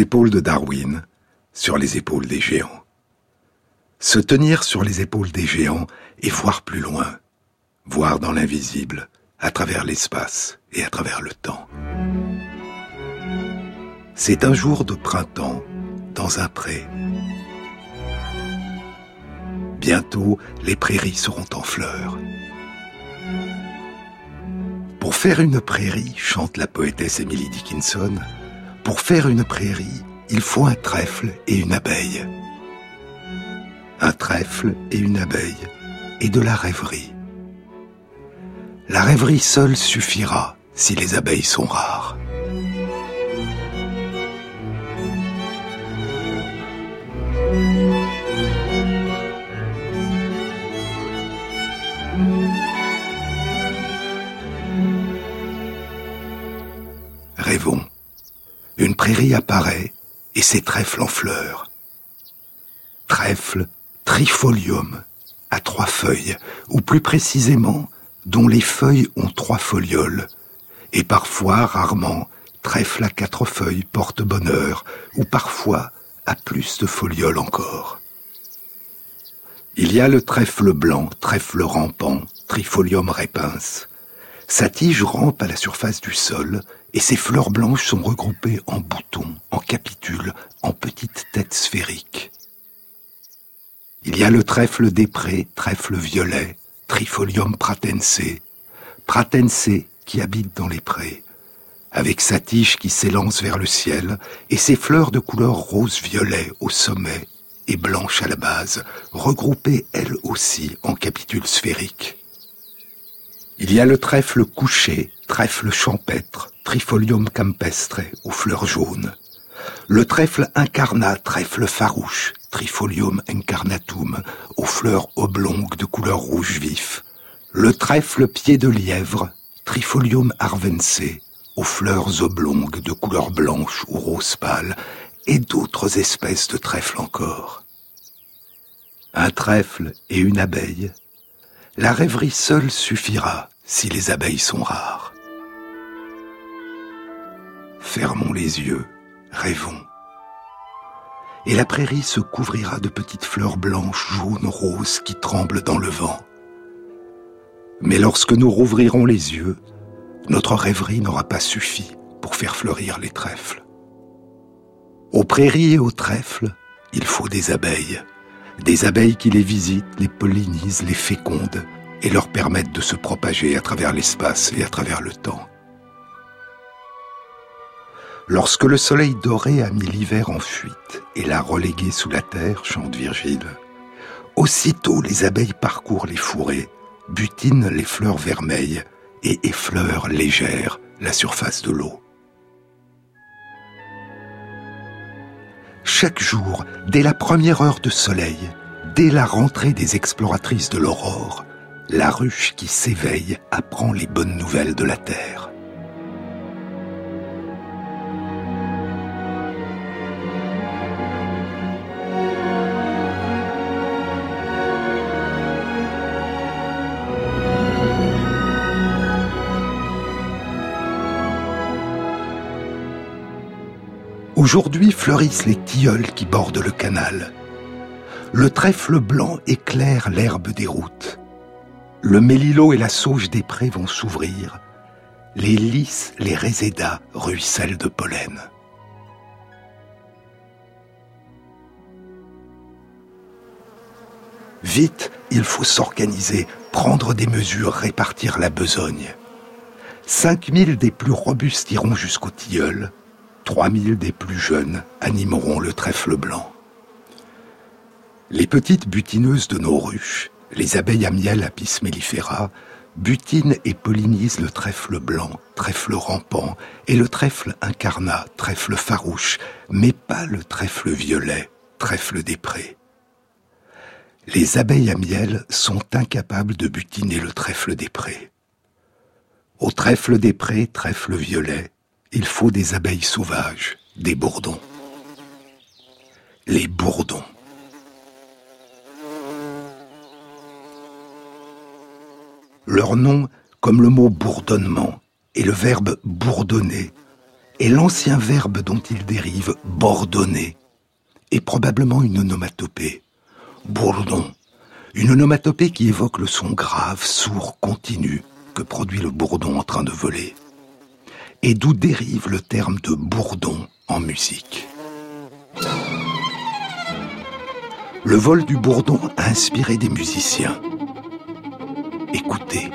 épaules de Darwin, sur les épaules des géants. Se tenir sur les épaules des géants et voir plus loin, voir dans l'invisible, à travers l'espace et à travers le temps. C'est un jour de printemps dans un pré. Bientôt, les prairies seront en fleurs. Pour faire une prairie, chante la poétesse Emily Dickinson, pour faire une prairie, il faut un trèfle et une abeille. Un trèfle et une abeille, et de la rêverie. La rêverie seule suffira si les abeilles sont rares. Rêvons. Une prairie apparaît et ses trèfles en fleurs. Trèfle trifolium à trois feuilles, ou plus précisément, dont les feuilles ont trois folioles, et parfois, rarement, trèfle à quatre feuilles porte bonheur, ou parfois à plus de folioles encore. Il y a le trèfle blanc, trèfle rampant, Trifolium repens. Sa tige rampe à la surface du sol et ses fleurs blanches sont regroupées en boutons, en capitules, en petites têtes sphériques. Il y a le trèfle des prés, trèfle violet, Trifolium pratense, pratense qui habite dans les prés, avec sa tige qui s'élance vers le ciel et ses fleurs de couleur rose-violet au sommet et blanche à la base, regroupées elles aussi en capitules sphériques. Il y a le trèfle couché, trèfle champêtre, Trifolium campestre aux fleurs jaunes. Le trèfle incarnat, trèfle farouche, Trifolium incarnatum aux fleurs oblongues de couleur rouge vif. Le trèfle pied de lièvre, Trifolium arvense aux fleurs oblongues de couleur blanche ou rose pâle, et d'autres espèces de trèfles encore. Un trèfle et une abeille, la rêverie seule suffira si les abeilles sont rares. Fermons les yeux, rêvons. Et la prairie se couvrira de petites fleurs blanches, jaunes, roses qui tremblent dans le vent. Mais lorsque nous rouvrirons les yeux, notre rêverie n'aura pas suffi pour faire fleurir les trèfles. Aux prairies et aux trèfles, il faut des abeilles. Des abeilles qui les visitent, les pollinisent, les fécondent et leur permettent de se propager à travers l'espace et à travers le temps. Lorsque le soleil doré a mis l'hiver en fuite et l'a relégué sous la terre, chante Virgile, aussitôt les abeilles parcourent les fourrés, butinent les fleurs vermeilles et effleurent légère la surface de l'eau. Chaque jour, dès la première heure de soleil, dès la rentrée des exploratrices de l'aurore, la ruche qui s'éveille apprend les bonnes nouvelles de la terre. Aujourd'hui fleurissent les tilleuls qui bordent le canal. Le trèfle blanc éclaire l'herbe des routes. Le mélilo et la sauge des prés vont s'ouvrir. Les lys, les résédas ruissellent de pollen. Vite, il faut s'organiser, prendre des mesures, répartir la besogne. Cinq mille des plus robustes iront jusqu'au tilleul. Trois mille des plus jeunes animeront le trèfle blanc. Les petites butineuses de nos ruches, les abeilles à miel Apis mellifera, butinent et pollinisent le trèfle blanc, trèfle rampant, et le trèfle incarnat, trèfle farouche, mais pas le trèfle violet, trèfle des prés. Les abeilles à miel sont incapables de butiner le trèfle des prés. Au trèfle des prés, trèfle violet, il faut des abeilles sauvages, des bourdons. Les bourdons. Leur nom, comme le mot bourdonnement et le verbe bourdonner, est l'ancien verbe dont il dérive bordonner, et probablement une onomatopée. Bourdon, une onomatopée qui évoque le son grave, sourd, continu que produit le bourdon en train de voler, et d'où dérive le terme de bourdon en musique. Le vol du bourdon a inspiré des musiciens. Écoutez.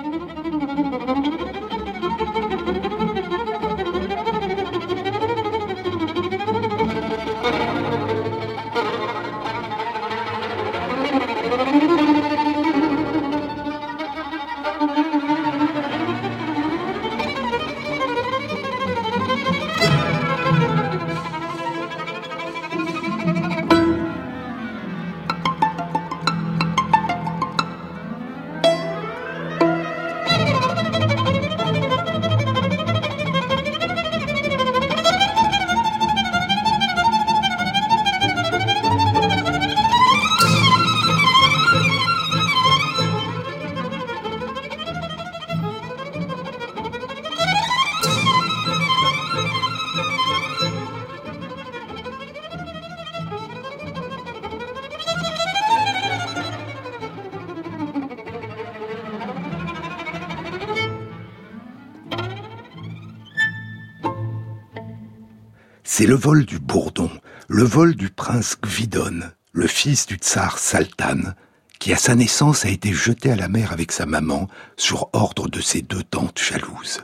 C'est le vol du Bourdon, le vol du prince Gvidon, le fils du tsar Saltan, qui à sa naissance a été jeté à la mer avec sa maman sur ordre de ses deux tantes jalouses.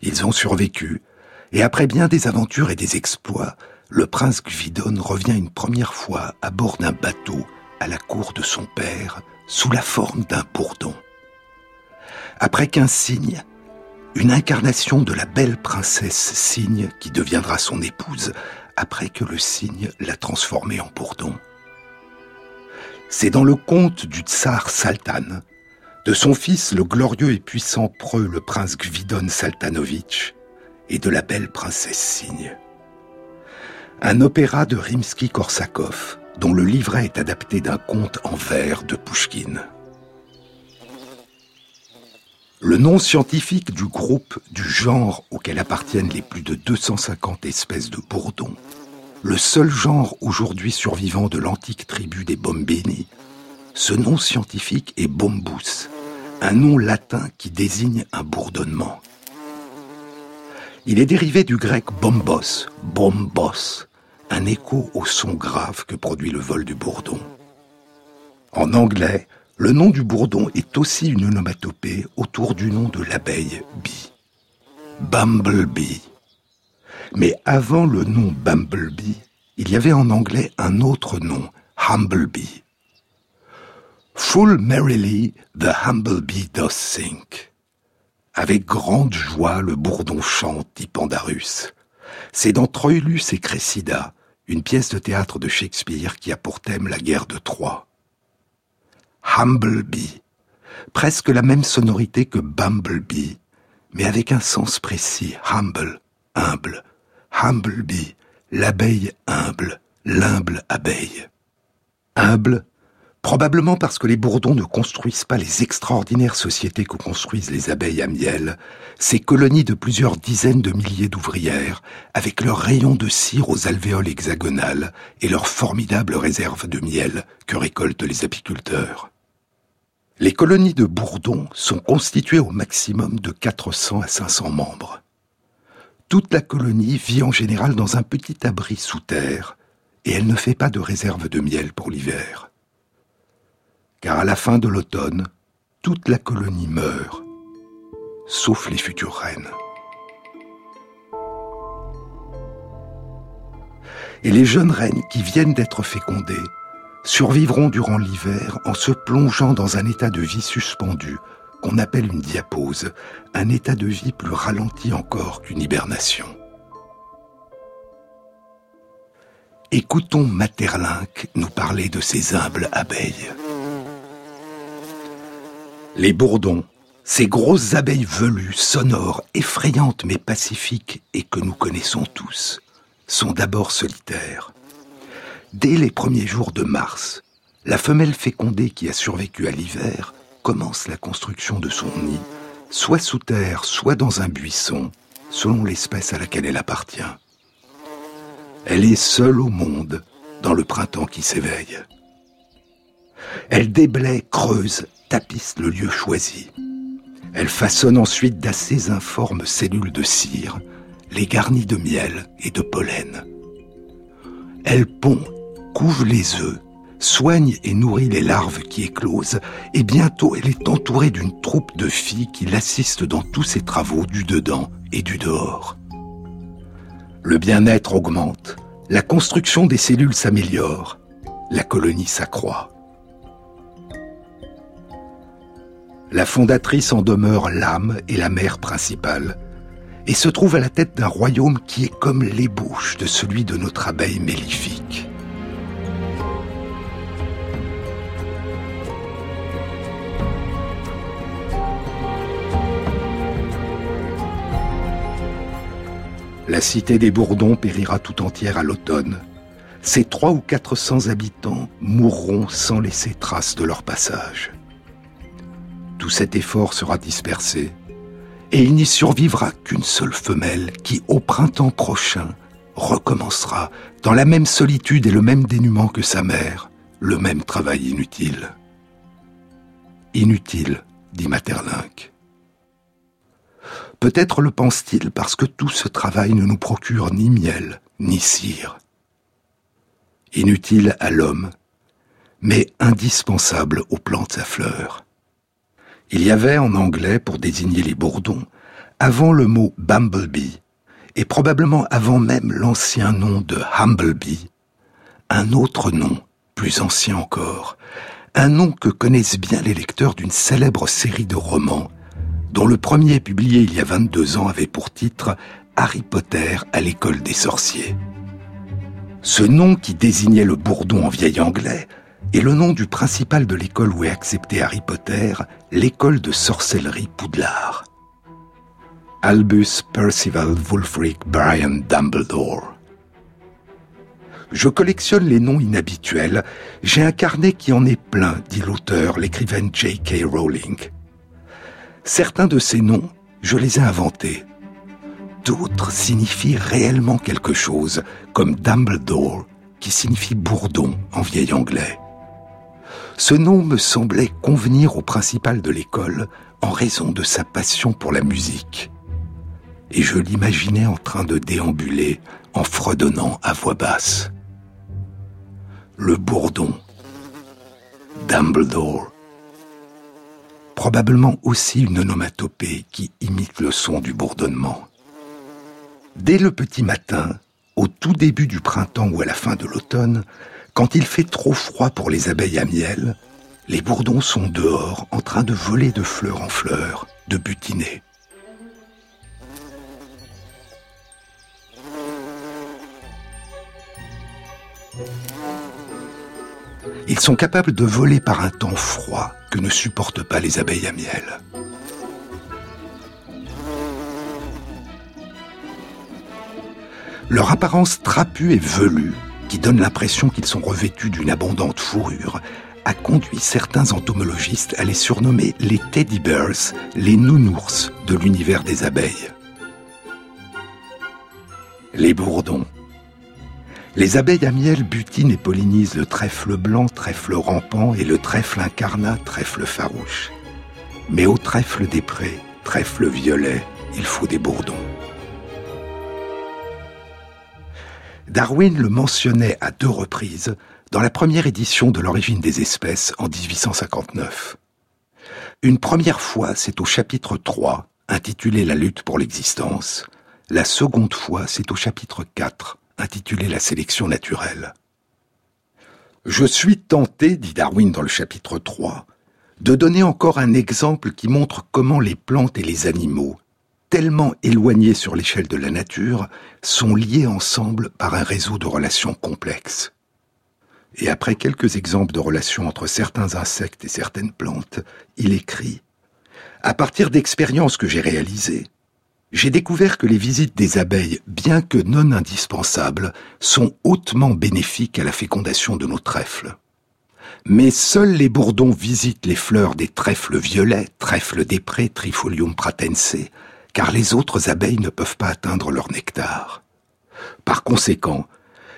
Ils ont survécu, et après bien des aventures et des exploits, le prince Gvidon revient une première fois à bord d'un bateau à la cour de son père sous la forme d'un bourdon. Après qu'un cygne, une incarnation de la belle princesse cygne qui deviendra son épouse après que le cygne l'a transformée en bourdon. C'est dans le conte du tsar Saltan, de son fils le glorieux et puissant preux le prince Gvidon Saltanovitch et de la belle princesse cygne. Un opéra de Rimsky-Korsakov dont le livret est adapté d'un conte en vers de Pouchkine. Le nom scientifique du groupe, du genre auquel appartiennent les plus de 250 espèces de bourdons, le seul genre aujourd'hui survivant de l'antique tribu des Bombini, ce nom scientifique est Bombus, un nom latin qui désigne un bourdonnement. Il est dérivé du grec bombos, bombos, un écho au son grave que produit le vol du bourdon. En anglais, le nom du bourdon est aussi une onomatopée autour du nom de l'abeille bee. Bumblebee. Mais avant le nom Bumblebee, il y avait en anglais un autre nom, Humblebee. Full merrily the humblebee does sink. Avec grande joie le bourdon chante, dit Pandarus. C'est dans Troilus et Cressida, une pièce de théâtre de Shakespeare qui a pour thème la guerre de Troie. Humblebee, presque la même sonorité que Bumblebee, mais avec un sens précis, humble, humble, Humblebee, l'abeille humble, l'humble abeille. Humble, probablement parce que les bourdons ne construisent pas les extraordinaires sociétés que construisent les abeilles à miel, ces colonies de plusieurs dizaines de milliers d'ouvrières, avec leurs rayons de cire aux alvéoles hexagonales et leurs formidables réserves de miel que récoltent les apiculteurs. Les colonies de bourdons sont constituées au maximum de 400 à 500 membres. Toute la colonie vit en général dans un petit abri sous terre, et elle ne fait pas de réserve de miel pour l'hiver. Car à la fin de l'automne, toute la colonie meurt, sauf les futures reines. Et les jeunes reines qui viennent d'être fécondées survivront durant l'hiver en se plongeant dans un état de vie suspendu qu'on appelle une diapause, un état de vie plus ralenti encore qu'une hibernation. Écoutons Materlinck nous parler de ces humbles abeilles. Les bourdons, ces grosses abeilles velues, sonores, effrayantes mais pacifiques et que nous connaissons tous, sont d'abord solitaires. Dès les premiers jours de mars, la femelle fécondée qui a survécu à l'hiver commence la construction de son nid, soit sous terre, soit dans un buisson, selon l'espèce à laquelle elle appartient. Elle est seule au monde dans le printemps qui s'éveille. Elle déblaye, creuse, tapisse le lieu choisi. Elle façonne ensuite d'assez informes cellules de cire, les garnit de miel et de pollen. Elle pond, couve les œufs, soigne et nourrit les larves qui éclosent, et bientôt elle est entourée d'une troupe de filles qui l'assistent dans tous ses travaux du dedans et du dehors. Le bien-être augmente, la construction des cellules s'améliore, la colonie s'accroît. La fondatrice en demeure l'âme et la mère principale, et se trouve à la tête d'un royaume qui est comme l'ébauche de celui de notre abeille mellifique. La cité des Bourdons périra tout entière à l'automne. Ces trois ou quatre cents habitants mourront sans laisser trace de leur passage. Tout cet effort sera dispersé, et il n'y survivra qu'une seule femelle qui, au printemps prochain, recommencera, dans la même solitude et le même dénuement que sa mère, le même travail inutile. Inutile, dit Materlinck. Peut-être le pense-t-il parce que tout ce travail ne nous procure ni miel, ni cire. Inutile à l'homme, mais indispensable aux plantes à fleurs. Il y avait en anglais, pour désigner les bourdons, avant le mot bumblebee, et probablement avant même l'ancien nom de humblebee, un autre nom, plus ancien encore, un nom que connaissent bien les lecteurs d'une célèbre série de romans, dont le premier publié il y a 22 ans avait pour titre Harry Potter à l'école des sorciers. Ce nom qui désignait le bourdon en vieil anglais est le nom du principal de l'école où est accepté Harry Potter, l'école de sorcellerie Poudlard. Albus Percival Wulfric Brian Dumbledore. Je collectionne les noms inhabituels. J'ai un carnet qui en est plein, dit l'auteur, l'écrivaine J.K. Rowling. Certains de ces noms, je les ai inventés. D'autres signifient réellement quelque chose, comme Dumbledore, qui signifie bourdon en vieil anglais. Ce nom me semblait convenir au principal de l'école en raison de sa passion pour la musique. Et je l'imaginais en train de déambuler en fredonnant à voix basse. Le bourdon. Dumbledore probablement aussi une onomatopée qui imite le son du bourdonnement. Dès le petit matin, au tout début du printemps ou à la fin de l'automne, quand il fait trop froid pour les abeilles à miel, les bourdons sont dehors en train de voler de fleur en fleur, de butiner. Ils sont capables de voler par un temps froid que ne supportent pas les abeilles à miel. Leur apparence trapue et velue, qui donne l'impression qu'ils sont revêtus d'une abondante fourrure, a conduit certains entomologistes à les surnommer les teddy bears, les nounours de l'univers des abeilles. Les bourdons, les abeilles à miel butinent et pollinisent le trèfle blanc, trèfle rampant, et le trèfle incarnat, trèfle farouche. Mais au trèfle des prés, trèfle violet, il faut des bourdons. Darwin le mentionnait à deux reprises dans la première édition de l'origine des espèces en 1859. Une première fois, c'est au chapitre 3, intitulé La lutte pour l'existence. La seconde fois, c'est au chapitre 4, intitulé La sélection naturelle. Je suis tenté, dit Darwin dans le chapitre 3, de donner encore un exemple qui montre comment les plantes et les animaux, tellement éloignés sur l'échelle de la nature, sont liés ensemble par un réseau de relations complexes. Et après quelques exemples de relations entre certains insectes et certaines plantes, il écrit À partir d'expériences que j'ai réalisées, j'ai découvert que les visites des abeilles, bien que non indispensables, sont hautement bénéfiques à la fécondation de nos trèfles. Mais seuls les bourdons visitent les fleurs des trèfles violets, trèfles des prés, Trifolium pratense, car les autres abeilles ne peuvent pas atteindre leur nectar. Par conséquent,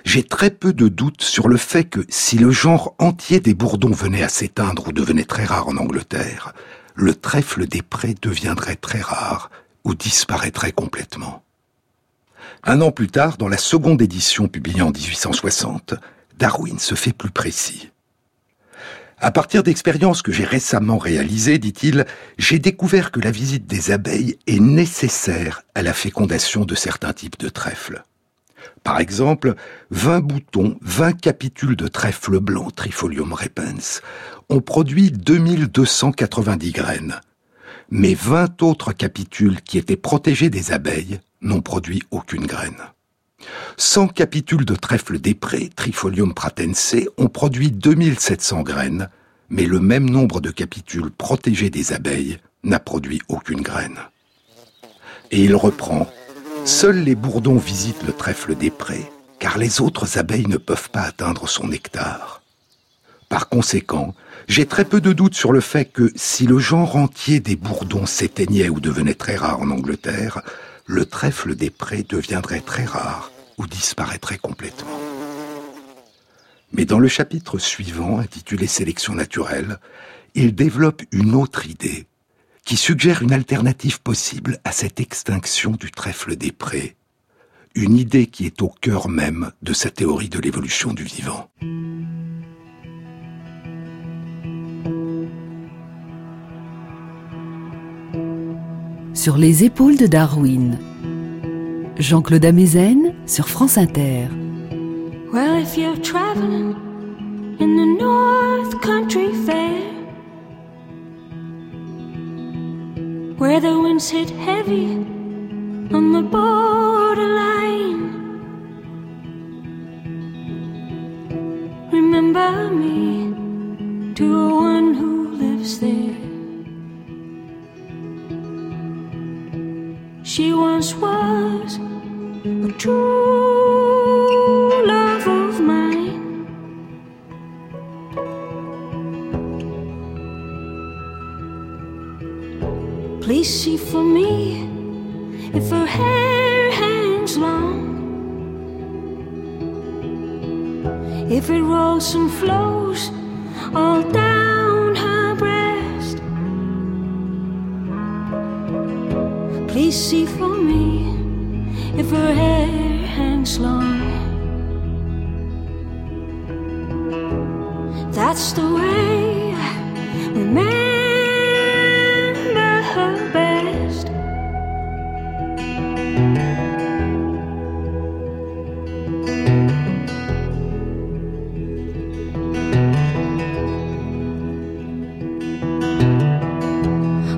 j'ai très peu de doutes sur le fait que si le genre entier des bourdons venait à s'éteindre ou devenait très rare en Angleterre, le trèfle des prés deviendrait très rare ou disparaîtrait complètement. Un an plus tard, dans la seconde édition publiée en 1860, Darwin se fait plus précis. À partir d'expériences que j'ai récemment réalisées, dit-il, j'ai découvert que la visite des abeilles est nécessaire à la fécondation de certains types de trèfles. Par exemple, 20 boutons, 20 capitules de trèfle blanc Trifolium repens ont produit 2290 graines. Mais 20 autres capitules qui étaient protégés des abeilles n'ont produit aucune graine. 100 capitules de trèfle des prés, Trifolium pratense, ont produit 2700 graines, mais le même nombre de capitules protégés des abeilles n'a produit aucune graine. Et il reprend Seuls les bourdons visitent le trèfle des prés, car les autres abeilles ne peuvent pas atteindre son nectar. Par conséquent, j'ai très peu de doute sur le fait que si le genre entier des bourdons s'éteignait ou devenait très rare en Angleterre, le trèfle des prés deviendrait très rare ou disparaîtrait complètement. Mais dans le chapitre suivant, intitulé Sélection naturelle, il développe une autre idée qui suggère une alternative possible à cette extinction du trèfle des prés, une idée qui est au cœur même de sa théorie de l'évolution du vivant. Sur les épaules de Darwin, Jean-Claude Amezen sur France Inter. Well, if you're traveling in the North Country Fair, where the winds hit heavy on the borderline. Remember me to one who lives there. She once was a true love of mine. Please see for me if her hair hangs long, if it rolls and flows all down her breast. Please see for me if her hair hangs long. That's the way I remember her best.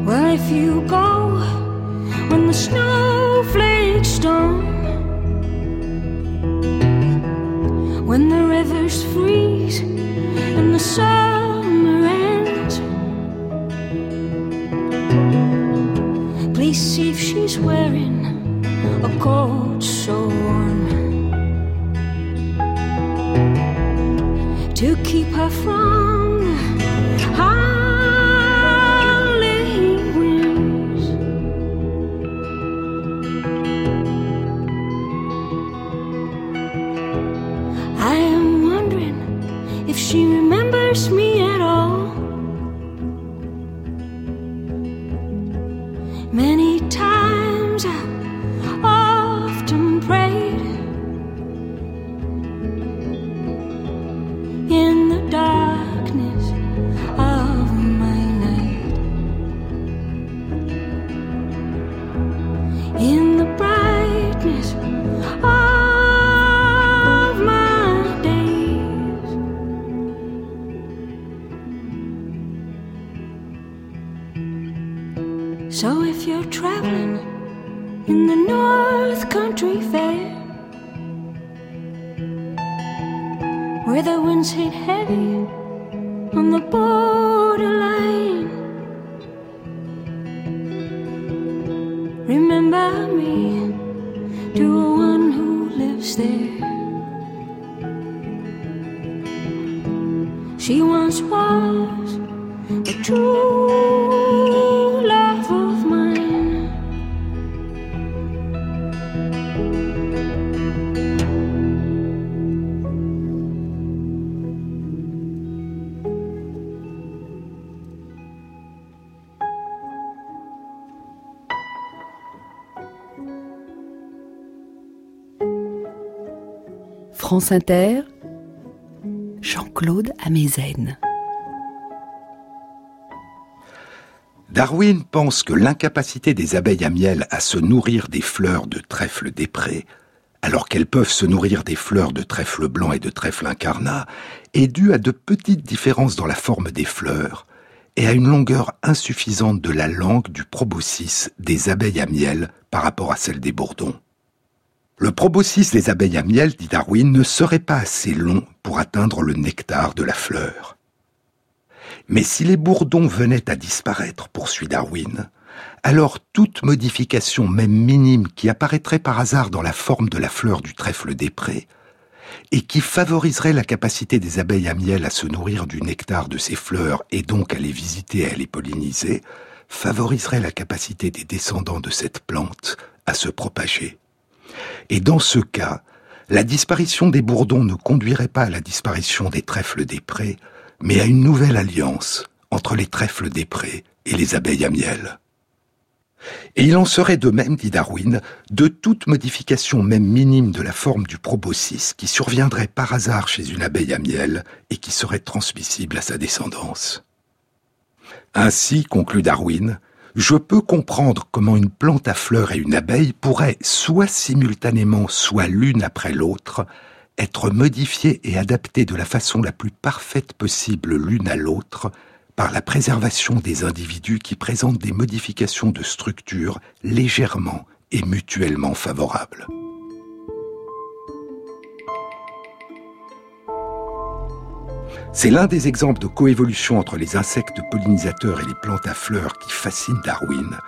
Well, if you go when the snowflakes don't, when the rivers freeze and the summer ends, please see if she's wearing a coat so warm. To keep her from France Inter, Jean-Claude Amezen. Darwin pense que l'incapacité des abeilles à miel à se nourrir des fleurs de trèfle des prés, alors qu'elles peuvent se nourrir des fleurs de trèfle blanc et de trèfle incarnat, est due à de petites différences dans la forme des fleurs et à une longueur insuffisante de la langue du proboscis des abeilles à miel par rapport à celle des bourdons. Le proboscis des abeilles à miel, dit Darwin, ne serait pas assez long pour atteindre le nectar de la fleur. Mais si les bourdons venaient à disparaître, poursuit Darwin, alors toute modification, même minime, qui apparaîtrait par hasard dans la forme de la fleur du trèfle des prés, et qui favoriserait la capacité des abeilles à miel à se nourrir du nectar de ces fleurs et donc à les visiter et à les polliniser, favoriserait la capacité des descendants de cette plante à se propager. Et dans ce cas, la disparition des bourdons ne conduirait pas à la disparition des trèfles des prés, mais à une nouvelle alliance entre les trèfles des prés et les abeilles à miel. Et il en serait de même, dit Darwin, de toute modification même minime de la forme du proboscis qui surviendrait par hasard chez une abeille à miel et qui serait transmissible à sa descendance. Ainsi, conclut Darwin, je peux comprendre comment une plante à fleurs et une abeille pourraient, soit simultanément, soit l'une après l'autre, être modifiées et adaptées de la façon la plus parfaite possible l'une à l'autre, par la préservation des individus qui présentent des modifications de structure légèrement et mutuellement favorables. C'est l'un des exemples de coévolution entre les insectes pollinisateurs et les plantes à fleurs qui fascine Darwin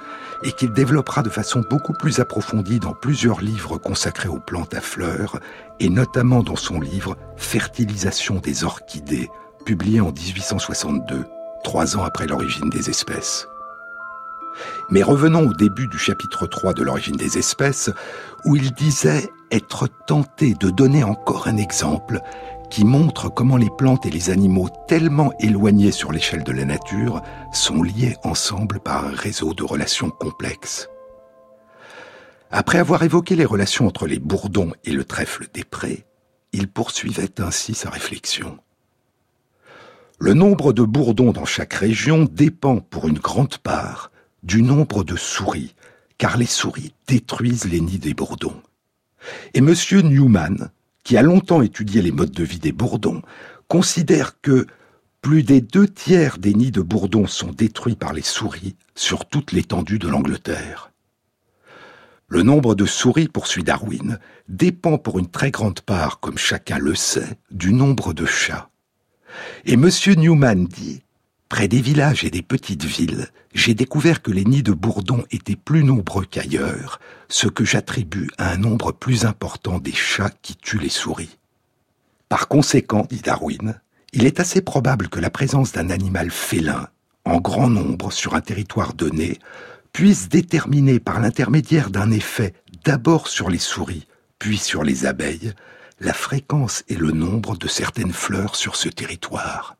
et qu'il développera de façon beaucoup plus approfondie dans plusieurs livres consacrés aux plantes à fleurs et notamment dans son livre Fertilisation des orchidées, publié en 1862 trois ans après l'origine des espèces. Mais revenons au début du chapitre 3 de l'origine des espèces, où il disait être tenté de donner encore un exemple qui montre comment les plantes et les animaux tellement éloignés sur l'échelle de la nature sont liés ensemble par un réseau de relations complexes. Après avoir évoqué les relations entre les bourdons et le trèfle des prés, il poursuivait ainsi sa réflexion. Le nombre de bourdons dans chaque région dépend pour une grande part du nombre de souris, car les souris détruisent les nids des bourdons. Et M. Newman, qui a longtemps étudié les modes de vie des bourdons, considère que plus des deux tiers des nids de bourdons sont détruits par les souris sur toute l'étendue de l'Angleterre. Le nombre de souris, poursuit Darwin, dépend pour une très grande part, comme chacun le sait, du nombre de chats. Et M. Newman dit Près des villages et des petites villes, j'ai découvert que les nids de bourdons étaient plus nombreux qu'ailleurs, ce que j'attribue à un nombre plus important des chats qui tuent les souris. Par conséquent, dit Darwin, il est assez probable que la présence d'un animal félin, en grand nombre sur un territoire donné, puisse déterminer par l'intermédiaire d'un effet d'abord sur les souris, puis sur les abeilles, la fréquence et le nombre de certaines fleurs sur ce territoire.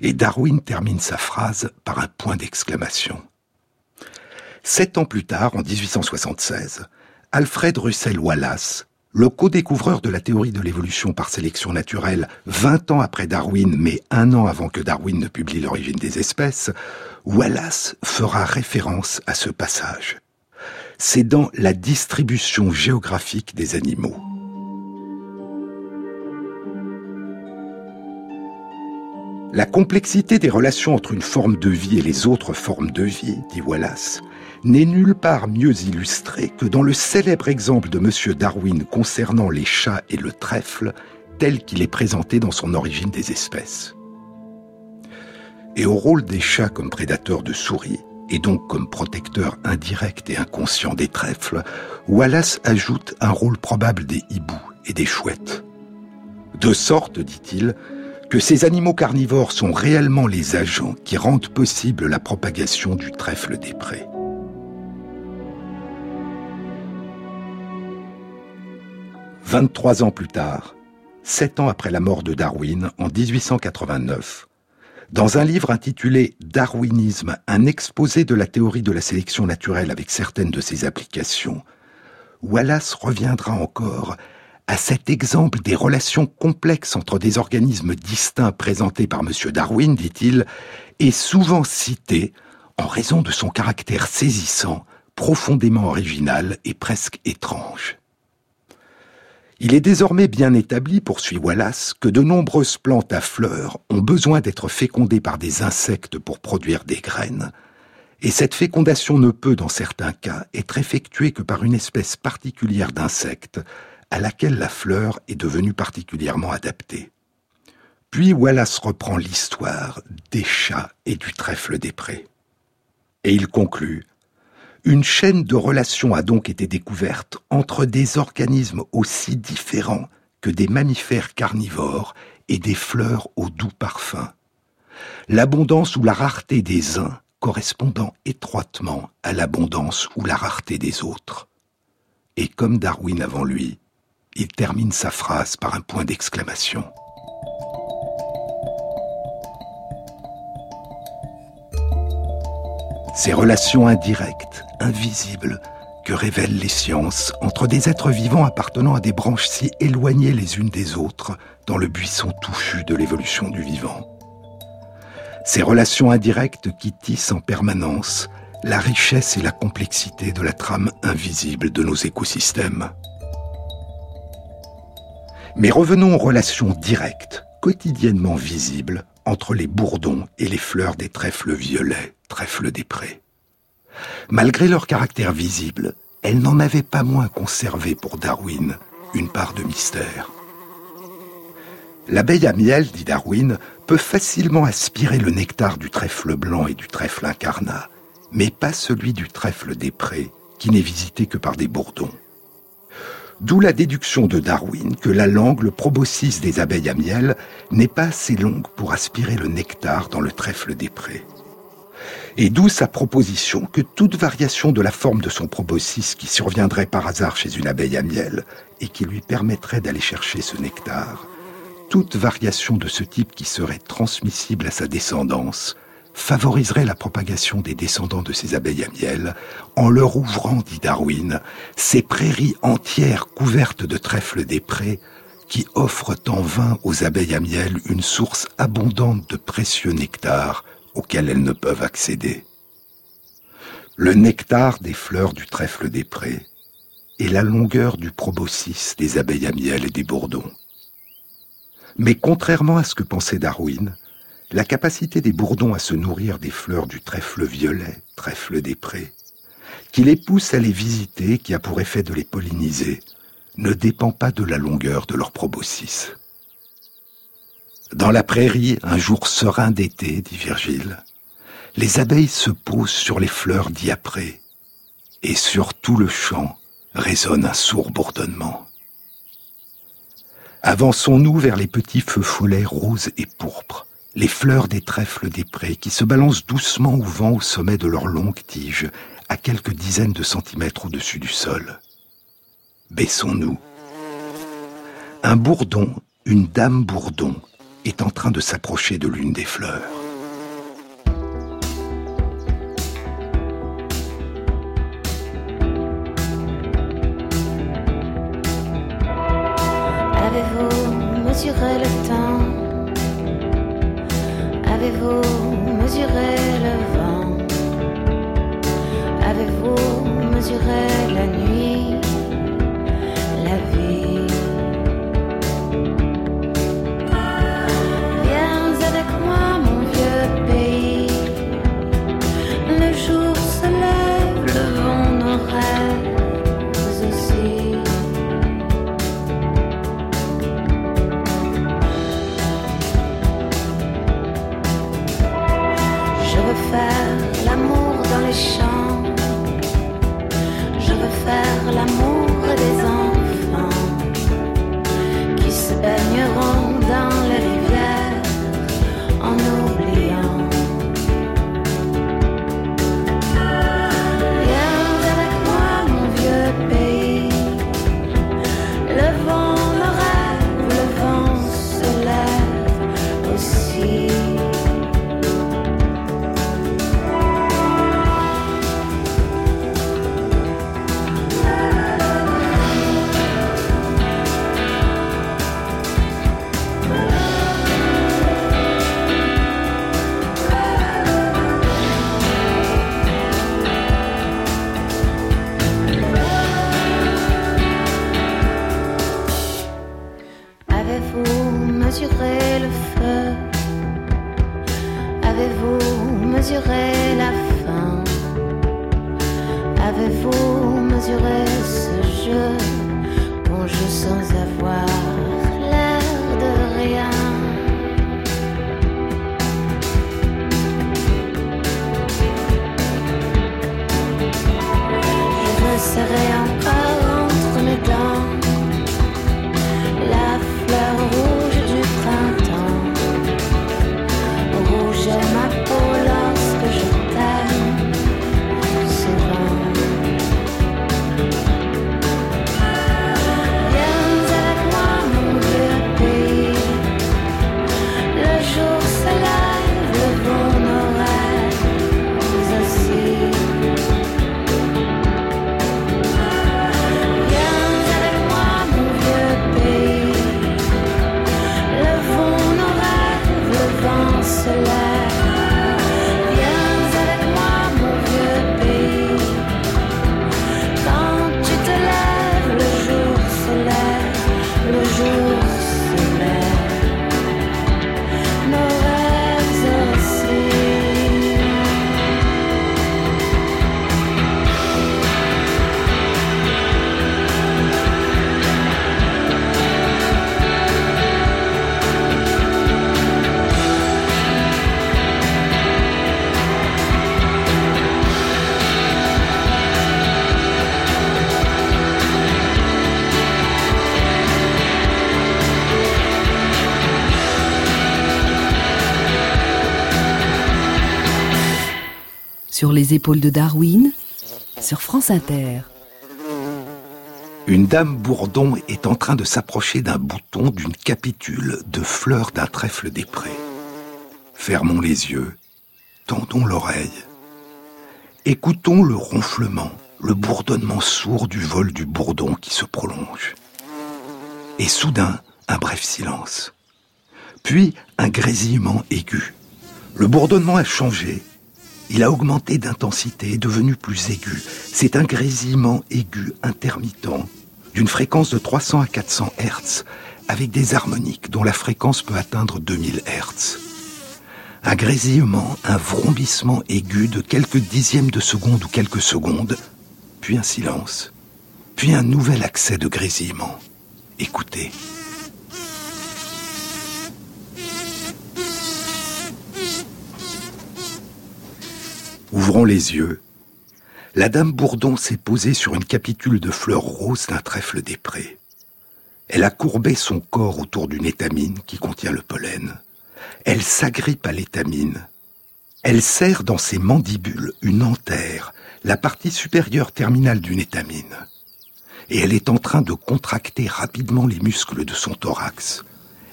Et Darwin termine sa phrase par un point d'exclamation. Sept ans plus tard, en 1876, Alfred Russel Wallace, le co-découvreur de la théorie de l'évolution par sélection naturelle, vingt ans après Darwin, mais un an avant que Darwin ne publie l'origine des espèces, Wallace fera référence à ce passage. C'est dans la distribution géographique des animaux. La complexité des relations entre une forme de vie et les autres formes de vie, dit Wallace, n'est nulle part mieux illustrée que dans le célèbre exemple de M. Darwin concernant les chats et le trèfle, tel qu'il est présenté dans son origine des espèces. Et au rôle des chats comme prédateurs de souris, et donc comme protecteurs indirects et inconscients des trèfles, Wallace ajoute un rôle probable des hiboux et des chouettes. De sorte, dit-il, que ces animaux carnivores sont réellement les agents qui rendent possible la propagation du trèfle des prés. Vingt-trois ans plus tard, sept ans après la mort de Darwin, en 1889, dans un livre intitulé Darwinisme, un exposé de la théorie de la sélection naturelle avec certaines de ses applications, Wallace reviendra encore à cet exemple des relations complexes entre des organismes distincts présentés par M. Darwin, dit-il, est souvent cité en raison de son caractère saisissant, profondément original et presque étrange. Il est désormais bien établi, poursuit Wallace, que de nombreuses plantes à fleurs ont besoin d'être fécondées par des insectes pour produire des graines, et cette fécondation ne peut, dans certains cas, être effectuée que par une espèce particulière d'insectes à laquelle la fleur est devenue particulièrement adaptée. Puis Wallace reprend l'histoire des chats et du trèfle des prés. Et il conclut Une chaîne de relations a donc été découverte entre des organismes aussi différents que des mammifères carnivores et des fleurs au doux parfum. L'abondance ou la rareté des uns correspondant étroitement à l'abondance ou la rareté des autres. Et comme Darwin avant lui, il termine sa phrase par un point d'exclamation. Ces relations indirectes, invisibles, que révèlent les sciences entre des êtres vivants appartenant à des branches si éloignées les unes des autres dans le buisson touffu de l'évolution du vivant. Ces relations indirectes qui tissent en permanence la richesse et la complexité de la trame invisible de nos écosystèmes. Mais revenons aux relations directes, quotidiennement visibles, entre les bourdons et les fleurs des trèfles violets, trèfles des prés. Malgré leur caractère visible, elles n'en avaient pas moins conservé pour Darwin une part de mystère. L'abeille à miel, dit Darwin, peut facilement aspirer le nectar du trèfle blanc et du trèfle incarnat, mais pas celui du trèfle des prés, qui n'est visité que par des bourdons. D'où la déduction de Darwin que la langue, le proboscis des abeilles à miel, n'est pas assez longue pour aspirer le nectar dans le trèfle des prés. Et d'où sa proposition que toute variation de la forme de son proboscis qui surviendrait par hasard chez une abeille à miel et qui lui permettrait d'aller chercher ce nectar, toute variation de ce type qui serait transmissible à sa descendance, favoriserait la propagation des descendants de ces abeilles à miel en leur ouvrant, dit Darwin, ces prairies entières couvertes de trèfles des prés qui offrent en vain aux abeilles à miel une source abondante de précieux nectar auquel elles ne peuvent accéder. Le nectar des fleurs du trèfle des prés et la longueur du proboscis des abeilles à miel et des bourdons. Mais contrairement à ce que pensait Darwin, la capacité des bourdons à se nourrir des fleurs du trèfle violet, trèfle des prés, qui les pousse à les visiter, qui a pour effet de les polliniser, ne dépend pas de la longueur de leur proboscis. Dans la prairie, un jour serein d'été, dit Virgile, les abeilles se posent sur les fleurs diaprées, et sur tout le champ résonne un sourd bourdonnement. Avançons-nous vers les petits feux follets roses et pourpres, les fleurs des trèfles des prés qui se balancent doucement au vent au sommet de leurs longues tiges, à quelques dizaines de centimètres au-dessus du sol. Baissons-nous. Un bourdon, une dame bourdon, est en train de s'approcher de l'une des fleurs. Avez-vous mesuré le temps Avez-vous mesuré le vent? Avez-vous mesuré la nuit, l'amour Sur les épaules de Darwin, sur France Inter. Une dame bourdon est en train de s'approcher d'un bouton d'une capitule de fleurs d'un trèfle des prés. Fermons les yeux, tendons l'oreille. Écoutons le ronflement, le bourdonnement sourd du vol du bourdon qui se prolonge. Et soudain, un bref silence. Puis un grésillement aigu. Le bourdonnement a changé. Il a augmenté d'intensité, est devenu plus aigu. C'est un grésillement aigu intermittent, d'une fréquence de 300 à 400 Hertz, avec des harmoniques dont la fréquence peut atteindre 2000 Hertz. Un grésillement, un vrombissement aigu de quelques dixièmes de seconde ou quelques secondes, puis un silence, puis un nouvel accès de grésillement. Écoutez. Ouvrons les yeux. La dame Bourdon s'est posée sur une capitule de fleurs roses d'un trèfle des prés. Elle a courbé son corps autour d'une étamine qui contient le pollen. Elle s'agrippe à l'étamine. Elle serre dans ses mandibules une antère, la partie supérieure terminale d'une étamine. Et elle est en train de contracter rapidement les muscles de son thorax.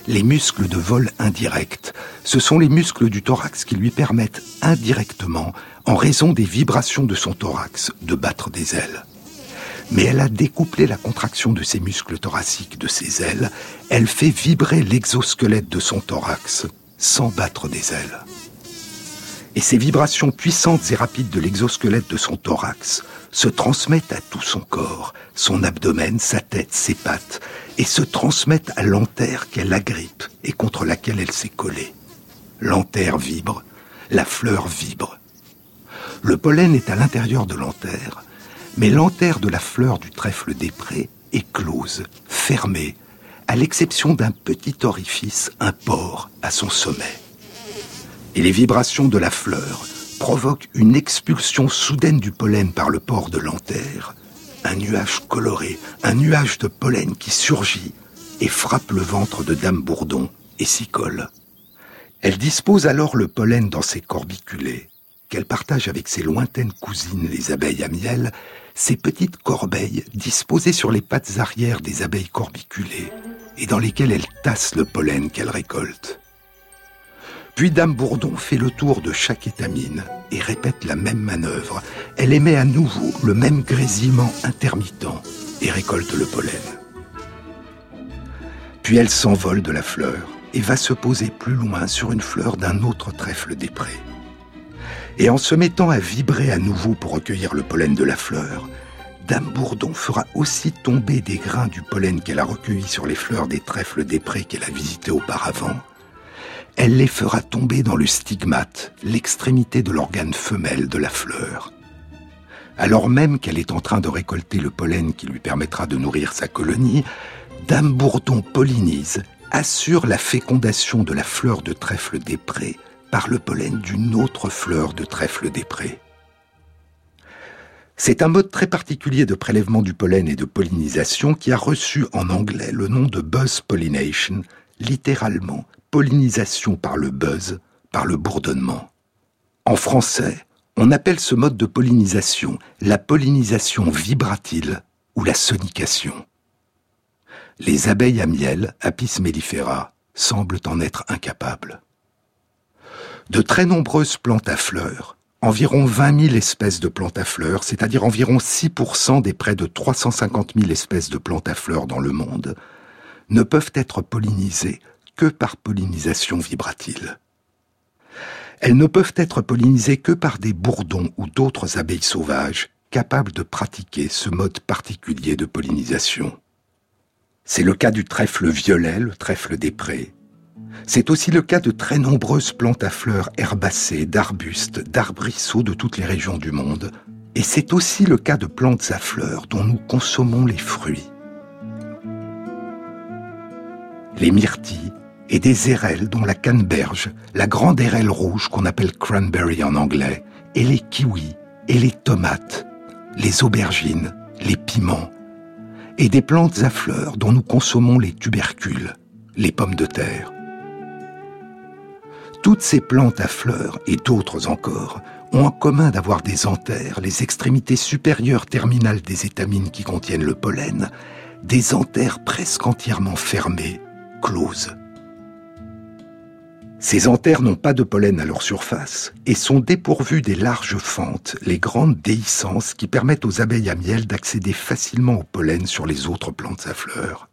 Les muscles de vol indirect, ce sont les muscles du thorax qui lui permettent indirectement, en raison des vibrations de son thorax, de battre des ailes. Mais elle a découplé la contraction de ses muscles thoraciques de ses ailes, elle fait vibrer l'exosquelette de son thorax sans battre des ailes. Et ces vibrations puissantes et rapides de l'exosquelette de son thorax se transmettent à tout son corps, son abdomen, sa tête, ses pattes, et se transmettent à l'antère qu'elle agrippe et contre laquelle elle s'est collée. L'antère vibre, la fleur vibre. Le pollen est à l'intérieur de l'antère, mais l'antère de la fleur du trèfle des prés est close, fermée, à l'exception d'un petit orifice, un pore, à son sommet. Et les vibrations de la fleur provoquent une expulsion soudaine du pollen par le pore de l'antère, un nuage coloré, un nuage de pollen qui surgit et frappe le ventre de Dame Bourdon et s'y colle. Elle dispose alors le pollen dans ses corbiculés, qu'elle partage avec ses lointaines cousines les abeilles à miel, ces petites corbeilles disposées sur les pattes arrière des abeilles corbiculées, et dans lesquelles elle tasse le pollen qu'elle récolte. Puis Dame Bourdon fait le tour de chaque étamine et répète la même manœuvre. Elle émet à nouveau le même grésillement intermittent et récolte le pollen. Puis elle s'envole de la fleur et va se poser plus loin sur une fleur d'un autre trèfle des prés. Et en se mettant à vibrer à nouveau pour recueillir le pollen de la fleur, Dame Bourdon fera aussi tomber des grains du pollen qu'elle a recueillis sur les fleurs des trèfles des prés qu'elle a visités auparavant. Elle les fera tomber dans le stigmate, l'extrémité de l'organe femelle de la fleur. Alors même qu'elle est en train de récolter le pollen qui lui permettra de nourrir sa colonie, Dame Bourdon pollinise, assure la fécondation de la fleur de trèfle des prés par le pollen d'une autre fleur de trèfle des prés. C'est un mode très particulier de prélèvement du pollen et de pollinisation qui a reçu en anglais le nom de buzz pollination, littéralement pollinisation par le buzz, par le bourdonnement. En français, on appelle ce mode de pollinisation la pollinisation vibratile ou la sonication. Les abeilles à miel, Apis mellifera, semblent en être incapables. De très nombreuses plantes à fleurs, environ 20 000 espèces de plantes à fleurs, c'est-à-dire environ 6% des près de 350 000 espèces de plantes à fleurs dans le monde, ne peuvent être pollinisées que par pollinisation vibratile. Elles ne peuvent être pollinisées que par des bourdons ou d'autres abeilles sauvages capables de pratiquer ce mode particulier de pollinisation. C'est le cas du trèfle violet, le trèfle des prés. C'est aussi le cas de très nombreuses plantes à fleurs herbacées, d'arbustes, d'arbrisseaux de toutes les régions du monde. Et c'est aussi le cas de plantes à fleurs dont nous consommons les fruits. Les myrtilles, et des érelles dont la canneberge, la grande érelle rouge qu'on appelle cranberry en anglais, et les kiwis, et les tomates, les aubergines, les piments, et des plantes à fleurs dont nous consommons les tubercules, les pommes de terre. Toutes ces plantes à fleurs, et d'autres encore, ont en commun d'avoir des anthères, les extrémités supérieures terminales des étamines qui contiennent le pollen, des anthères presque entièrement fermées, closes. Ces anthères n'ont pas de pollen à leur surface et sont dépourvues des larges fentes, les grandes déhiscences qui permettent aux abeilles à miel d'accéder facilement au pollen sur les autres plantes à fleurs.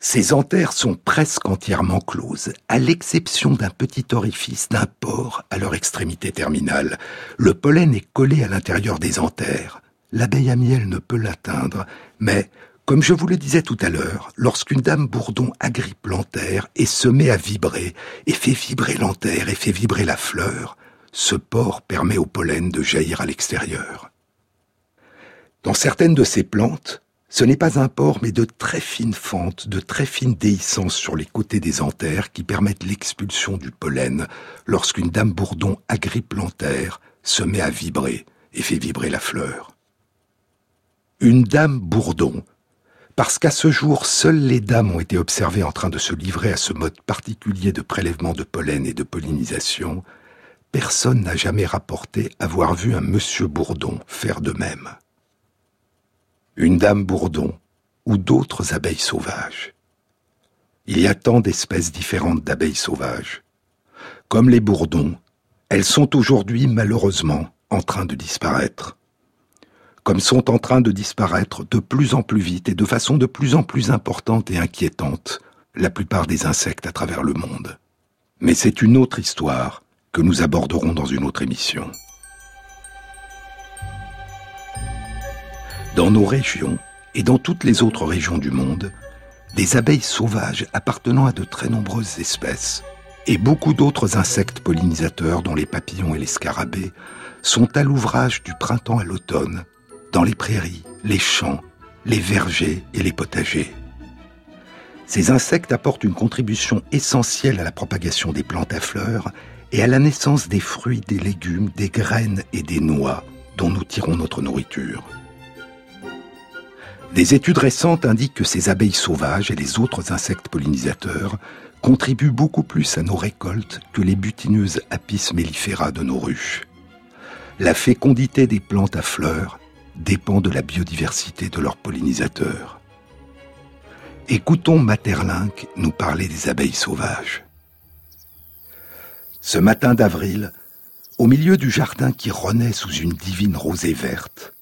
Ces anthères sont presque entièrement closes, à l'exception d'un petit orifice, d'un pore à leur extrémité terminale. Le pollen est collé à l'intérieur des anthères. L'abeille à miel ne peut l'atteindre, mais comme je vous le disais tout à l'heure, lorsqu'une dame bourdon agrippe l'anthère et se met à vibrer, et fait vibrer l'anthère et fait vibrer la fleur, ce port permet au pollen de jaillir à l'extérieur. Dans certaines de ces plantes, ce n'est pas un port, mais de très fines fentes, de très fines déhiscences sur les côtés des anthères qui permettent l'expulsion du pollen lorsqu'une dame bourdon agrippe l'anthère, se met à vibrer et fait vibrer la fleur. Une dame bourdon parce qu'à ce jour, seules les dames ont été observées en train de se livrer à ce mode particulier de prélèvement de pollen et de pollinisation, personne n'a jamais rapporté avoir vu un monsieur Bourdon faire de même. Une dame Bourdon ou d'autres abeilles sauvages. Il y a tant d'espèces différentes d'abeilles sauvages. Comme les bourdons, elles sont aujourd'hui malheureusement en train de disparaître comme sont en train de disparaître de plus en plus vite et de façon de plus en plus importante et inquiétante la plupart des insectes à travers le monde. Mais c'est une autre histoire que nous aborderons dans une autre émission. Dans nos régions et dans toutes les autres régions du monde, des abeilles sauvages appartenant à de très nombreuses espèces et beaucoup d'autres insectes pollinisateurs dont les papillons et les scarabées sont à l'ouvrage du printemps à l'automne dans les prairies, les champs, les vergers et les potagers. Ces insectes apportent une contribution essentielle à la propagation des plantes à fleurs et à la naissance des fruits, des légumes, des graines et des noix dont nous tirons notre nourriture. Des études récentes indiquent que ces abeilles sauvages et les autres insectes pollinisateurs contribuent beaucoup plus à nos récoltes que les butineuses Apis mellifera de nos ruches. La fécondité des plantes à fleurs dépend de la biodiversité de leurs pollinisateurs. Écoutons Materlinck nous parler des abeilles sauvages. Ce matin d'avril, au milieu du jardin qui renaît sous une divine rosée verte,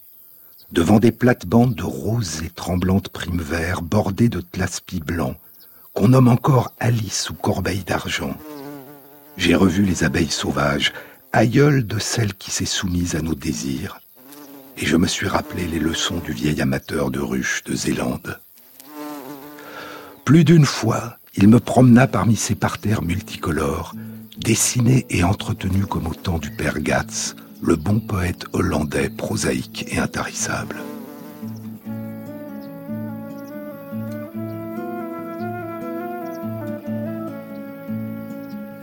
devant des plates-bandes de roses et tremblantes primes verts bordées de tlaspis blancs, qu'on nomme encore Alice ou corbeille d'argent, j'ai revu les abeilles sauvages, aïeules de celles qui s'est soumise à nos désirs, et je me suis rappelé les leçons du vieil amateur de ruches de Zélande. Plus d'une fois, il me promena parmi ces parterres multicolores, dessinés et entretenus comme au temps du père Gatz, le bon poète hollandais prosaïque et intarissable.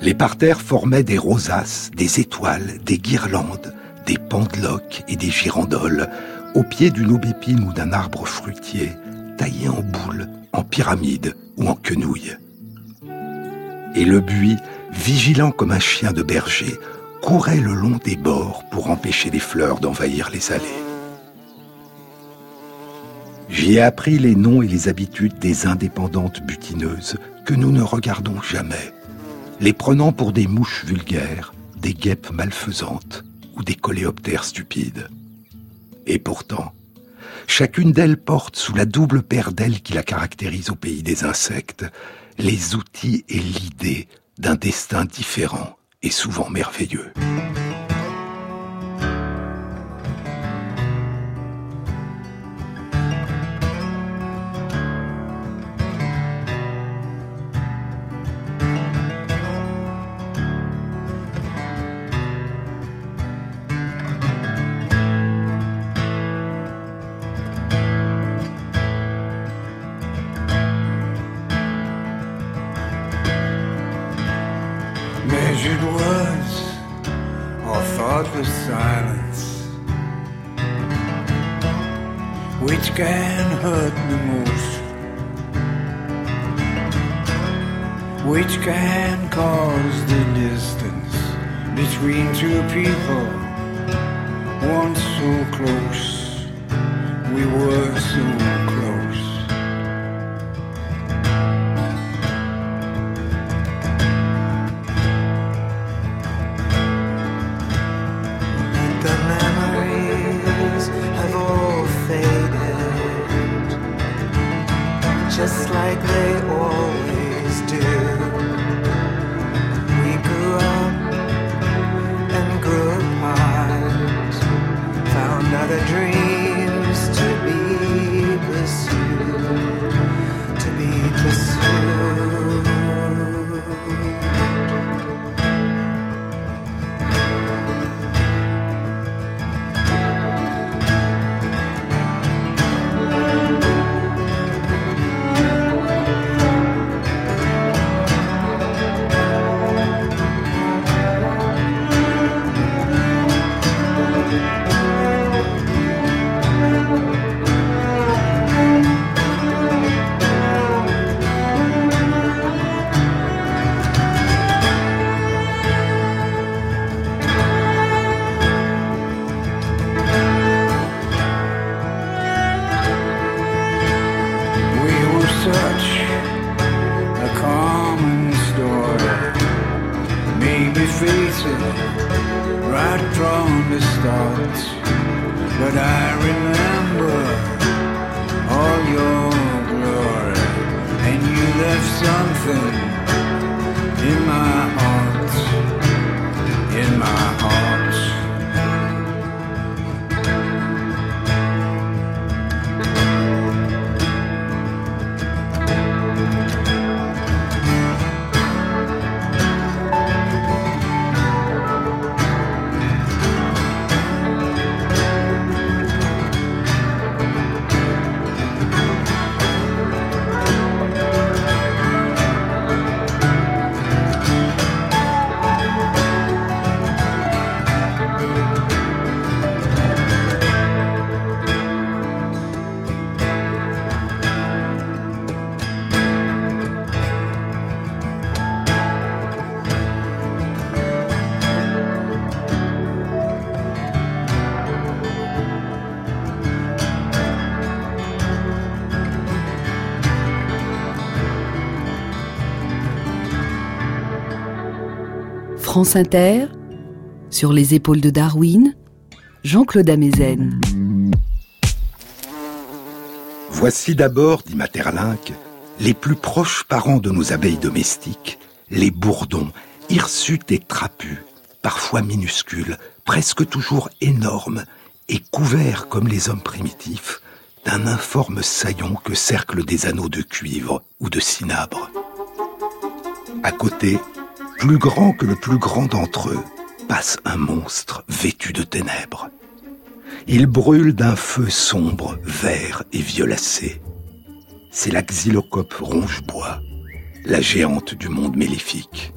Les parterres formaient des rosaces, des étoiles, des guirlandes, des pendeloques et des girandoles, au pied d'une aubépine ou d'un arbre fruitier, taillé en boule, en pyramide ou en quenouille. Et le buis, vigilant comme un chien de berger, courait le long des bords pour empêcher les fleurs d'envahir les allées. J'y ai appris les noms et les habitudes des indépendantes butineuses que nous ne regardons jamais, les prenant pour des mouches vulgaires, des guêpes malfaisantes ou des coléoptères stupides. Et pourtant, chacune d'elles porte sous la double paire d'ailes qui la caractérise au pays des insectes les outils et l'idée d'un destin différent et souvent merveilleux. hurt the most, which can cause the distance between two people. France Inter, sur les épaules de Darwin, Jean-Claude Amezen. Voici d'abord, dit Materlinck, les plus proches parents de nos abeilles domestiques, les bourdons, hirsutes et trapus, parfois minuscules, presque toujours énormes, et couverts comme les hommes primitifs d'un informe saillon que cerclent des anneaux de cuivre ou de cinabre. À côté, plus grand que le plus grand d'entre eux, passe un monstre vêtu de ténèbres. Il brûle d'un feu sombre, vert et violacé. C'est la xylocope ronge-bois, la géante du monde méléfique.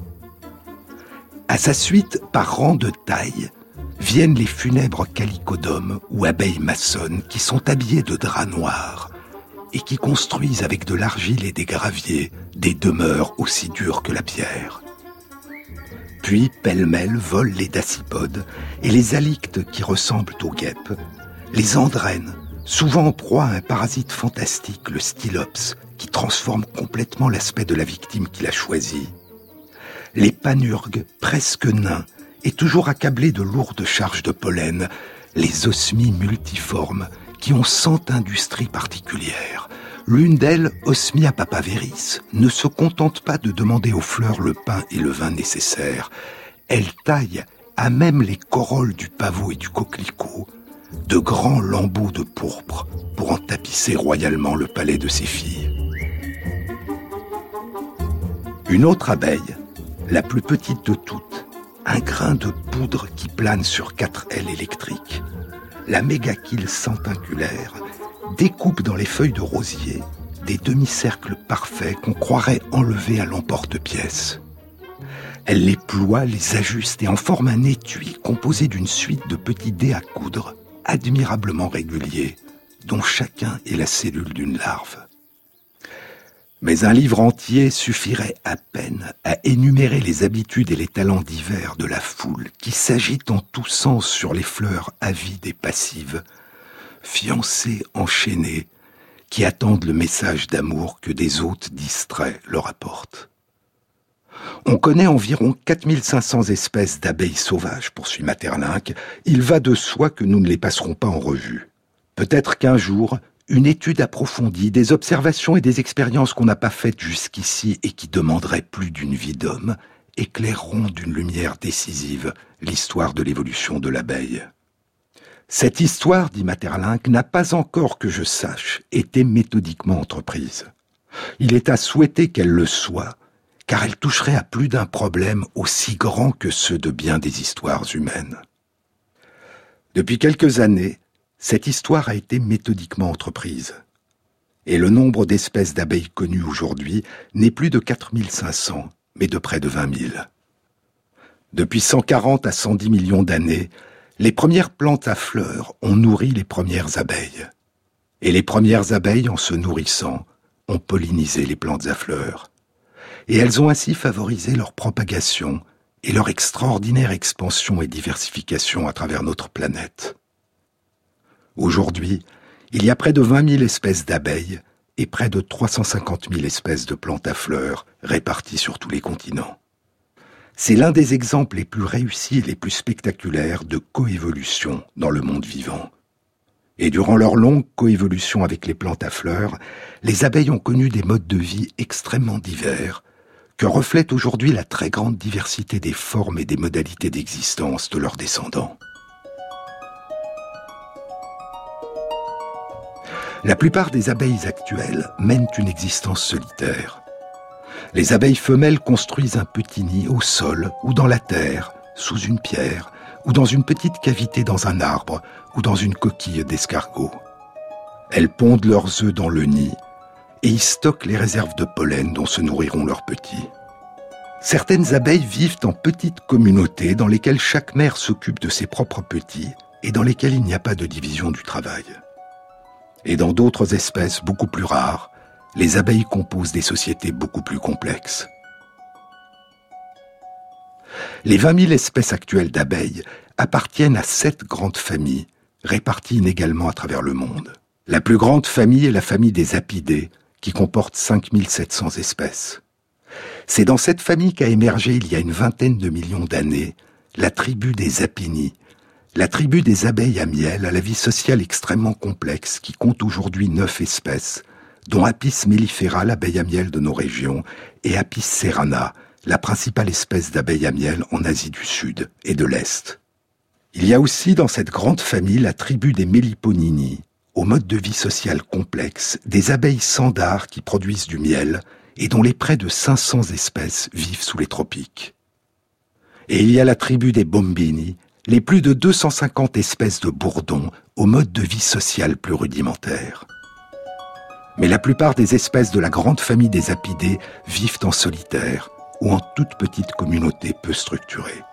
À sa suite, par rang de taille, viennent les funèbres calicodomes ou abeilles maçonnes qui sont habillées de draps noirs et qui construisent avec de l'argile et des graviers des demeures aussi dures que la pierre. Puis, pêle-mêle, volent les dasypodes et les alictes qui ressemblent aux guêpes, les andrènes, souvent en proie à un parasite fantastique, le stylops, qui transforme complètement l'aspect de la victime qu'il a choisie, les panurgues, presque nains, et toujours accablés de lourdes charges de pollen, les osmies multiformes, qui ont cent industries particulières. L'une d'elles, Osmia papaveris, ne se contente pas de demander aux fleurs le pain et le vin nécessaires. Elle taille, à même les corolles du pavot et du coquelicot, de grands lambeaux de pourpre pour en tapisser royalement le palais de ses filles. Une autre abeille, la plus petite de toutes, un grain de poudre qui plane sur quatre ailes électriques, la mégachile centinculaire, découpe dans les feuilles de rosier des demi-cercles parfaits qu'on croirait enlevés à l'emporte-pièce. Elle les ploie, les ajuste et en forme un étui composé d'une suite de petits dés à coudre, admirablement réguliers, dont chacun est la cellule d'une larve. Mais un livre entier suffirait à peine à énumérer les habitudes et les talents divers de la foule qui s'agite en tous sens sur les fleurs avides et passives, fiancées enchaînées, qui attendent le message d'amour que des hôtes distraits leur apportent. On connaît environ 4500 espèces d'abeilles sauvages, poursuit Materlinck. Il va de soi que nous ne les passerons pas en revue. Peut-être qu'un jour, une étude approfondie, des observations et des expériences qu'on n'a pas faites jusqu'ici et qui demanderaient plus d'une vie d'homme, éclaireront d'une lumière décisive l'histoire de l'évolution de l'abeille. Cette histoire, dit Materlinck, n'a pas encore, que je sache, été méthodiquement entreprise. Il est à souhaiter qu'elle le soit, car elle toucherait à plus d'un problème aussi grand que ceux de bien des histoires humaines. Depuis quelques années, cette histoire a été méthodiquement entreprise. Et le nombre d'espèces d'abeilles connues aujourd'hui n'est plus de 4500, mais de près de 20 000. Depuis 140 à 110 millions d'années, les premières plantes à fleurs ont nourri les premières abeilles. Et les premières abeilles, en se nourrissant, ont pollinisé les plantes à fleurs. Et elles ont ainsi favorisé leur propagation et leur extraordinaire expansion et diversification à travers notre planète. Aujourd'hui, il y a près de 20 000 espèces d'abeilles et près de 350 000 espèces de plantes à fleurs réparties sur tous les continents. C'est l'un des exemples les plus réussis et les plus spectaculaires de coévolution dans le monde vivant. Et durant leur longue coévolution avec les plantes à fleurs, les abeilles ont connu des modes de vie extrêmement divers, que reflète aujourd'hui la très grande diversité des formes et des modalités d'existence de leurs descendants. La plupart des abeilles actuelles mènent une existence solitaire. Les abeilles femelles construisent un petit nid au sol ou dans la terre, sous une pierre, ou dans une petite cavité dans un arbre, ou dans une coquille d'escargot. Elles pondent leurs œufs dans le nid et y stockent les réserves de pollen dont se nourriront leurs petits. Certaines abeilles vivent en petites communautés dans lesquelles chaque mère s'occupe de ses propres petits et dans lesquelles il n'y a pas de division du travail. Et dans d'autres espèces beaucoup plus rares, les abeilles composent des sociétés beaucoup plus complexes. Les 20 000 espèces actuelles d'abeilles appartiennent à sept grandes familles réparties inégalement à travers le monde. La plus grande famille est la famille des apidés, qui comporte 5700 espèces. C'est dans cette famille qu'a émergé il y a une vingtaine de millions d'années la tribu des apinies, la tribu des abeilles à miel à la vie sociale extrêmement complexe qui compte aujourd'hui neuf espèces, dont Apis mellifera, l'abeille à miel de nos régions, et Apis serrana, la principale espèce d'abeille à miel en Asie du Sud et de l'Est. Il y a aussi dans cette grande famille la tribu des Melliponini, au mode de vie social complexe, des abeilles sandars qui produisent du miel et dont les près de 500 espèces vivent sous les tropiques. Et il y a la tribu des Bombini, les plus de 250 espèces de bourdons au mode de vie social plus rudimentaire. Mais la plupart des espèces de la grande famille des apidés vivent en solitaire ou en toute petite communauté peu structurée.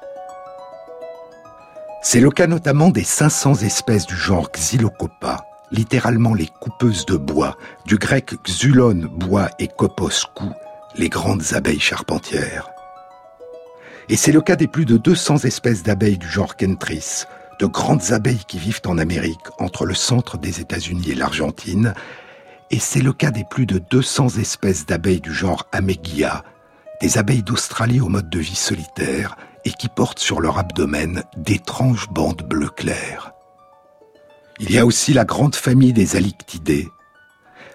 C'est le cas notamment des 500 espèces du genre Xylocopa, littéralement les coupeuses de bois, du grec xulon, bois et kopos, cou, les grandes abeilles charpentières. Et c'est le cas des plus de 200 espèces d'abeilles du genre Kentris, de grandes abeilles qui vivent en Amérique entre le centre des États-Unis et l'Argentine. Et c'est le cas des plus de 200 espèces d'abeilles du genre Amegia, des abeilles d'Australie au mode de vie solitaire et qui portent sur leur abdomen d'étranges bandes bleu clair. Il y a aussi la grande famille des alictidés,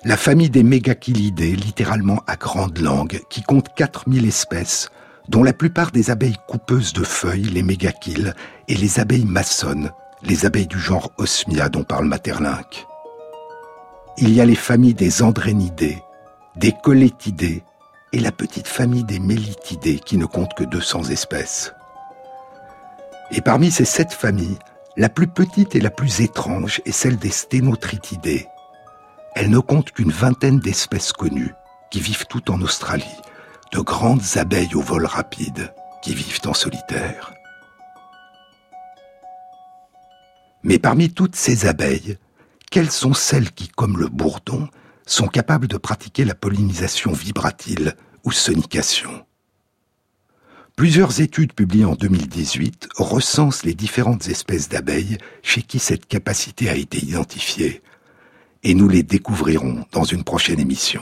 la famille des mégachilidés, littéralement à grande langue, qui compte 4000 espèces, dont la plupart des abeilles coupeuses de feuilles, les mégachiles, et les abeilles maçonnes, les abeilles du genre Osmia dont parle Materlinck. Il y a les familles des andrénidés, des colétidés, et la petite famille des mélitidés qui ne compte que 200 espèces. Et parmi ces sept familles, la plus petite et la plus étrange est celle des sténotritidés. Elle ne compte qu'une vingtaine d'espèces connues qui vivent toutes en Australie, de grandes abeilles au vol rapide qui vivent en solitaire. Mais parmi toutes ces abeilles, quelles sont celles qui, comme le bourdon, sont capables de pratiquer la pollinisation vibratile ou sonication? Plusieurs études publiées en 2018 recensent les différentes espèces d'abeilles chez qui cette capacité a été identifiée. Et nous les découvrirons dans une prochaine émission.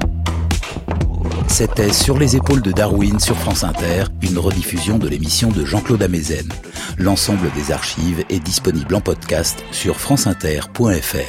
C'était Sur les épaules de Darwin sur France Inter, une rediffusion de l'émission de Jean-Claude Amezen. L'ensemble des archives est disponible en podcast sur franceinter.fr.